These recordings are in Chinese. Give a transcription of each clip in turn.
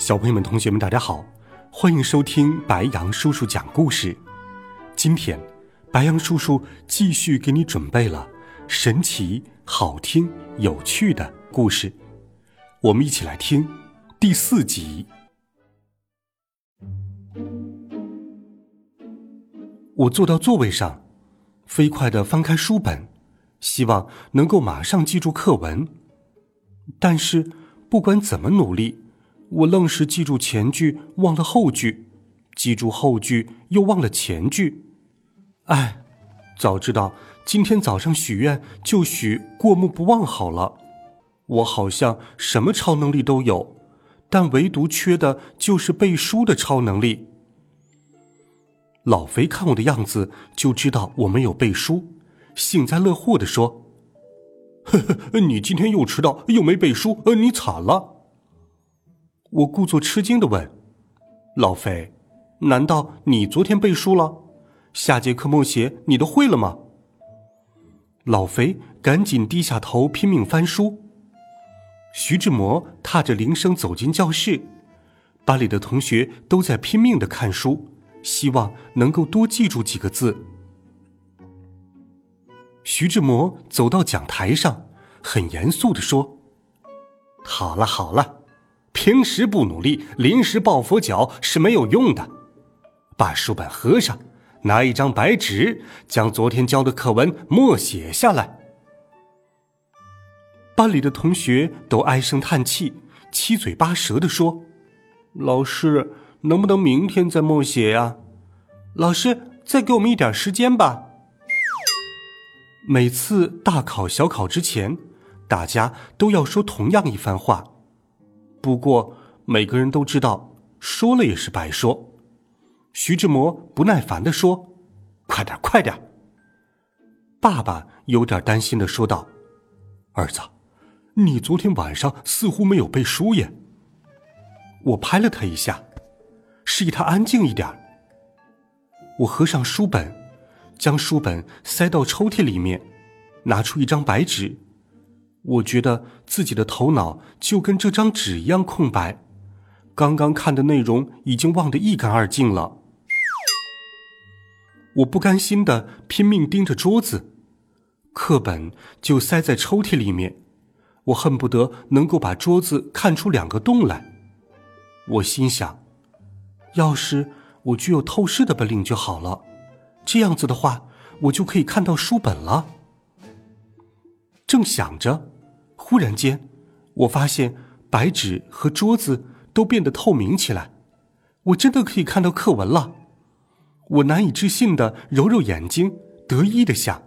小朋友们、同学们，大家好，欢迎收听白羊叔叔讲故事。今天，白羊叔叔继续给你准备了神奇、好听、有趣的故事，我们一起来听第四集。我坐到座位上，飞快的翻开书本，希望能够马上记住课文。但是，不管怎么努力。我愣是记住前句，忘了后句；记住后句，又忘了前句。哎，早知道今天早上许愿就许过目不忘好了。我好像什么超能力都有，但唯独缺的就是背书的超能力。老肥看我的样子就知道我没有背书，幸灾乐祸的说：“呵呵，你今天又迟到又没背书，呃，你惨了。”我故作吃惊的问：“老肥，难道你昨天背书了？下节课默写你都会了吗？”老肥赶紧低下头拼命翻书。徐志摩踏着铃声走进教室，班里的同学都在拼命的看书，希望能够多记住几个字。徐志摩走到讲台上，很严肃的说：“好了好了。”平时不努力，临时抱佛脚是没有用的。把书本合上，拿一张白纸，将昨天教的课文默写下来。班里的同学都唉声叹气，七嘴八舌的说：“老师，能不能明天再默写呀？老师，再给我们一点时间吧。”每次大考小考之前，大家都要说同样一番话。不过，每个人都知道，说了也是白说。徐志摩不耐烦地说：“快点，快点！”爸爸有点担心的说道：“儿子，你昨天晚上似乎没有背书耶。”我拍了他一下，示意他安静一点。我合上书本，将书本塞到抽屉里面，拿出一张白纸。我觉得自己的头脑就跟这张纸一样空白，刚刚看的内容已经忘得一干二净了。我不甘心的拼命盯着桌子，课本就塞在抽屉里面，我恨不得能够把桌子看出两个洞来。我心想，要是我具有透视的本领就好了，这样子的话，我就可以看到书本了。正想着。忽然间，我发现白纸和桌子都变得透明起来，我真的可以看到课文了。我难以置信的揉揉眼睛，得意的想：“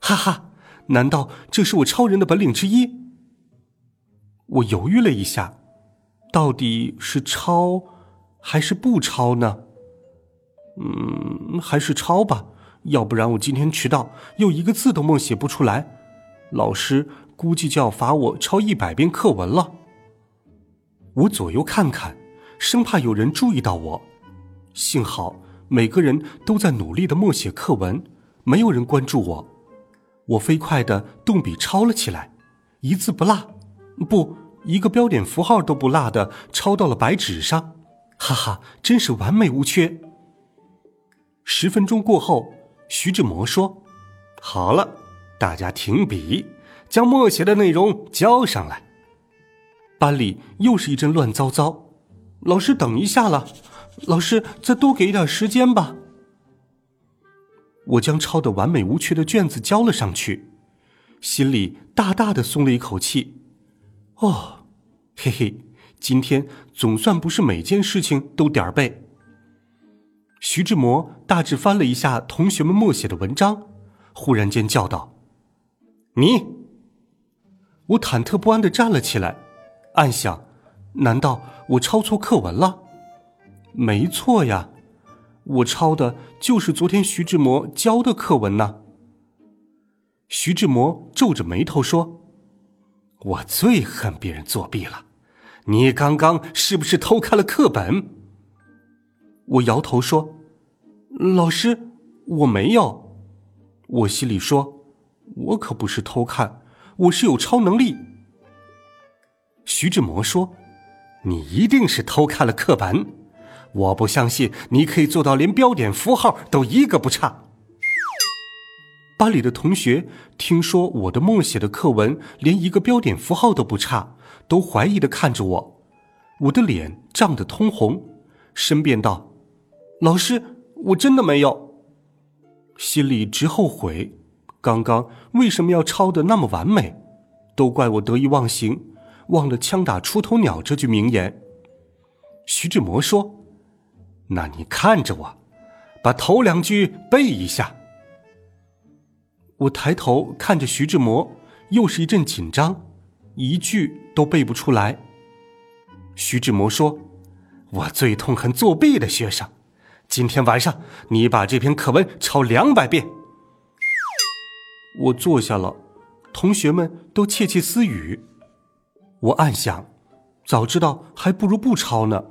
哈哈，难道这是我超人的本领之一？”我犹豫了一下，到底是抄还是不抄呢？嗯，还是抄吧，要不然我今天迟到，又一个字都默写不出来，老师。估计就要罚我抄一百遍课文了。我左右看看，生怕有人注意到我。幸好每个人都在努力的默写课文，没有人关注我。我飞快的动笔抄了起来，一字不落，不一个标点符号都不落的抄到了白纸上。哈哈，真是完美无缺。十分钟过后，徐志摩说：“好了，大家停笔。”将默写的内容交上来。班里又是一阵乱糟糟。老师，等一下了。老师，再多给一点时间吧。我将抄的完美无缺的卷子交了上去，心里大大的松了一口气。哦，嘿嘿，今天总算不是每件事情都点儿背。徐志摩大致翻了一下同学们默写的文章，忽然间叫道：“你。”我忐忑不安的站了起来，暗想：难道我抄错课文了？没错呀，我抄的就是昨天徐志摩教的课文呢。徐志摩皱着眉头说：“我最恨别人作弊了，你刚刚是不是偷看了课本？”我摇头说：“老师，我没有。”我心里说：“我可不是偷看，我是有超能力。”徐志摩说：“你一定是偷看了课本，我不相信你可以做到连标点符号都一个不差。”班里的同学听说我的默写的课文连一个标点符号都不差，都怀疑的看着我，我的脸涨得通红，申辩道。老师，我真的没有。心里直后悔，刚刚为什么要抄的那么完美？都怪我得意忘形，忘了“枪打出头鸟”这句名言。徐志摩说：“那你看着我，把头两句背一下。”我抬头看着徐志摩，又是一阵紧张，一句都背不出来。徐志摩说：“我最痛恨作弊的学生。”今天晚上，你把这篇课文抄两百遍。我坐下了，同学们都窃窃私语。我暗想，早知道还不如不抄呢。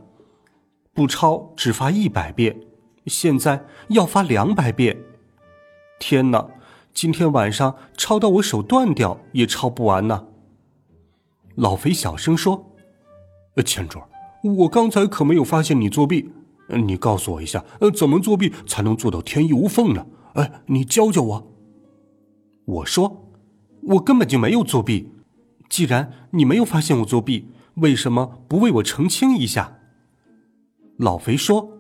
不抄只罚一百遍，现在要罚两百遍。天哪！今天晚上抄到我手断掉也抄不完呢。老肥小声说：“呃钱卓，我刚才可没有发现你作弊。”你告诉我一下，呃，怎么作弊才能做到天衣无缝呢？哎，你教教我。我说，我根本就没有作弊。既然你没有发现我作弊，为什么不为我澄清一下？老肥说，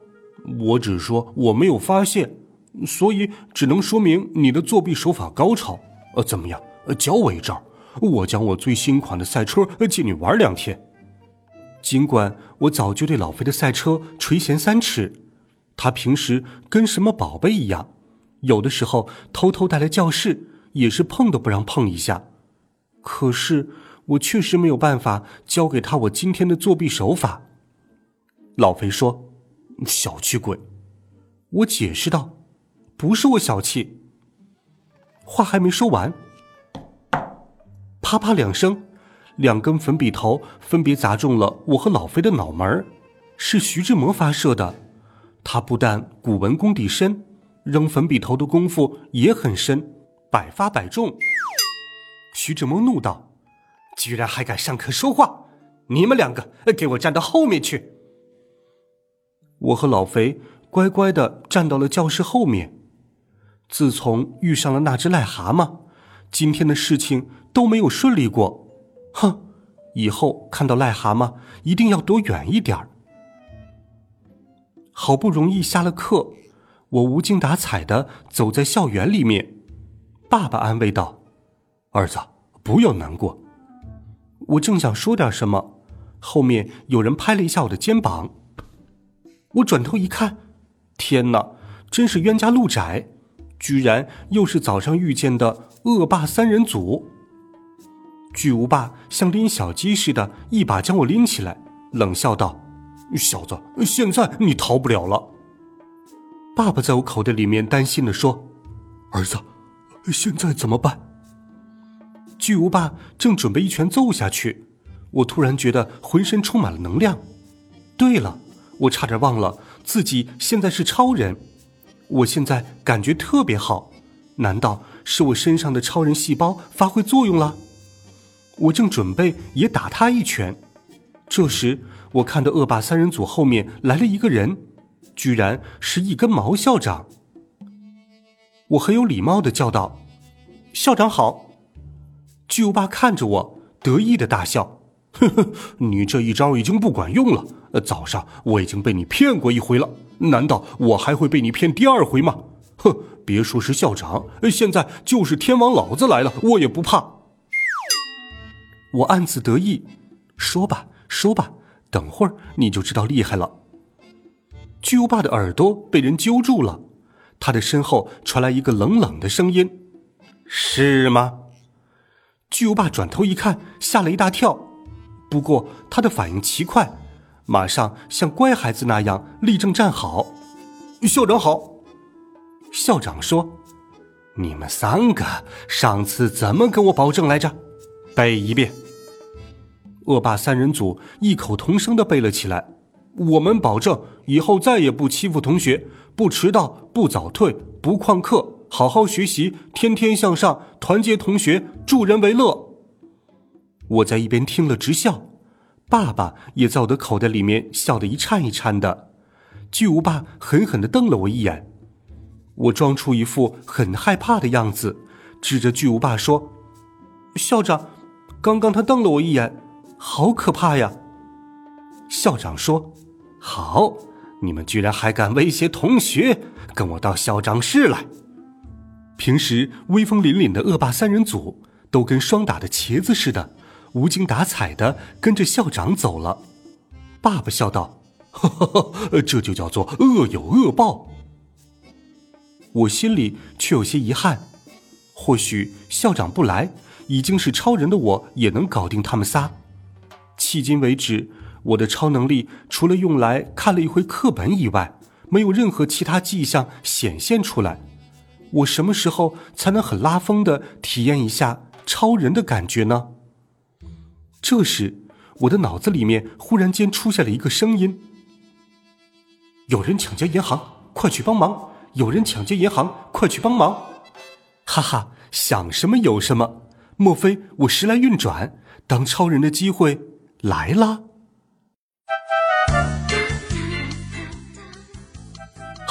我只说我没有发现，所以只能说明你的作弊手法高超。呃，怎么样？教我一招，我将我最新款的赛车借你玩两天。尽管我早就对老肥的赛车垂涎三尺，他平时跟什么宝贝一样，有的时候偷偷带来教室，也是碰都不让碰一下。可是我确实没有办法教给他我今天的作弊手法。老肥说：“小气鬼。”我解释道：“不是我小气。”话还没说完，啪啪两声。两根粉笔头分别砸中了我和老肥的脑门是徐志摩发射的。他不但古文功底深，扔粉笔头的功夫也很深，百发百中。徐志摩怒道：“居然还敢上课说话！你们两个给我站到后面去！”我和老肥乖乖的站到了教室后面。自从遇上了那只癞蛤蟆，今天的事情都没有顺利过。哼，以后看到癞蛤蟆一定要躲远一点儿。好不容易下了课，我无精打采的走在校园里面。爸爸安慰道：“儿子，不要难过。”我正想说点什么，后面有人拍了一下我的肩膀。我转头一看，天哪，真是冤家路窄，居然又是早上遇见的恶霸三人组。巨无霸像拎小鸡似的，一把将我拎起来，冷笑道：“小子，现在你逃不了了。”爸爸在我口袋里面担心的说：“儿子，现在怎么办？”巨无霸正准备一拳揍下去，我突然觉得浑身充满了能量。对了，我差点忘了自己现在是超人，我现在感觉特别好，难道是我身上的超人细胞发挥作用了？我正准备也打他一拳，这时我看到恶霸三人组后面来了一个人，居然是一根毛校长。我很有礼貌的叫道：“校长好。”巨无霸看着我，得意的大笑：“呵呵，你这一招已经不管用了。早上我已经被你骗过一回了，难道我还会被你骗第二回吗？哼，别说是校长，现在就是天王老子来了，我也不怕。”我暗自得意，说吧，说吧，等会儿你就知道厉害了。巨无霸的耳朵被人揪住了，他的身后传来一个冷冷的声音：“是吗？”巨无霸转头一看，吓了一大跳，不过他的反应奇快，马上像乖孩子那样立正站好。校长好。校长说：“你们三个上次怎么跟我保证来着？背一遍。”恶霸三人组异口同声的背了起来：“我们保证以后再也不欺负同学，不迟到，不早退，不旷课，好好学习，天天向上，团结同学，助人为乐。”我在一边听了直笑，爸爸也在我的口袋里面笑得一颤一颤的。巨无霸狠狠的瞪了我一眼。我装出一副很害怕的样子，指着巨无霸说：“校长，刚刚他瞪了我一眼，好可怕呀！”校长说：“好，你们居然还敢威胁同学，跟我到校长室来。”平时威风凛凛的恶霸三人组都跟霜打的茄子似的，无精打采的跟着校长走了。爸爸笑道：“呵呵呵，这就叫做恶有恶报。”我心里却有些遗憾，或许校长不来，已经是超人的我也能搞定他们仨。迄今为止，我的超能力除了用来看了一回课本以外，没有任何其他迹象显现出来。我什么时候才能很拉风的体验一下超人的感觉呢？这时，我的脑子里面忽然间出现了一个声音：“有人抢劫银行，快去帮忙！”有人抢劫银行，快去帮忙！哈哈，想什么有什么。莫非我时来运转，当超人的机会来了？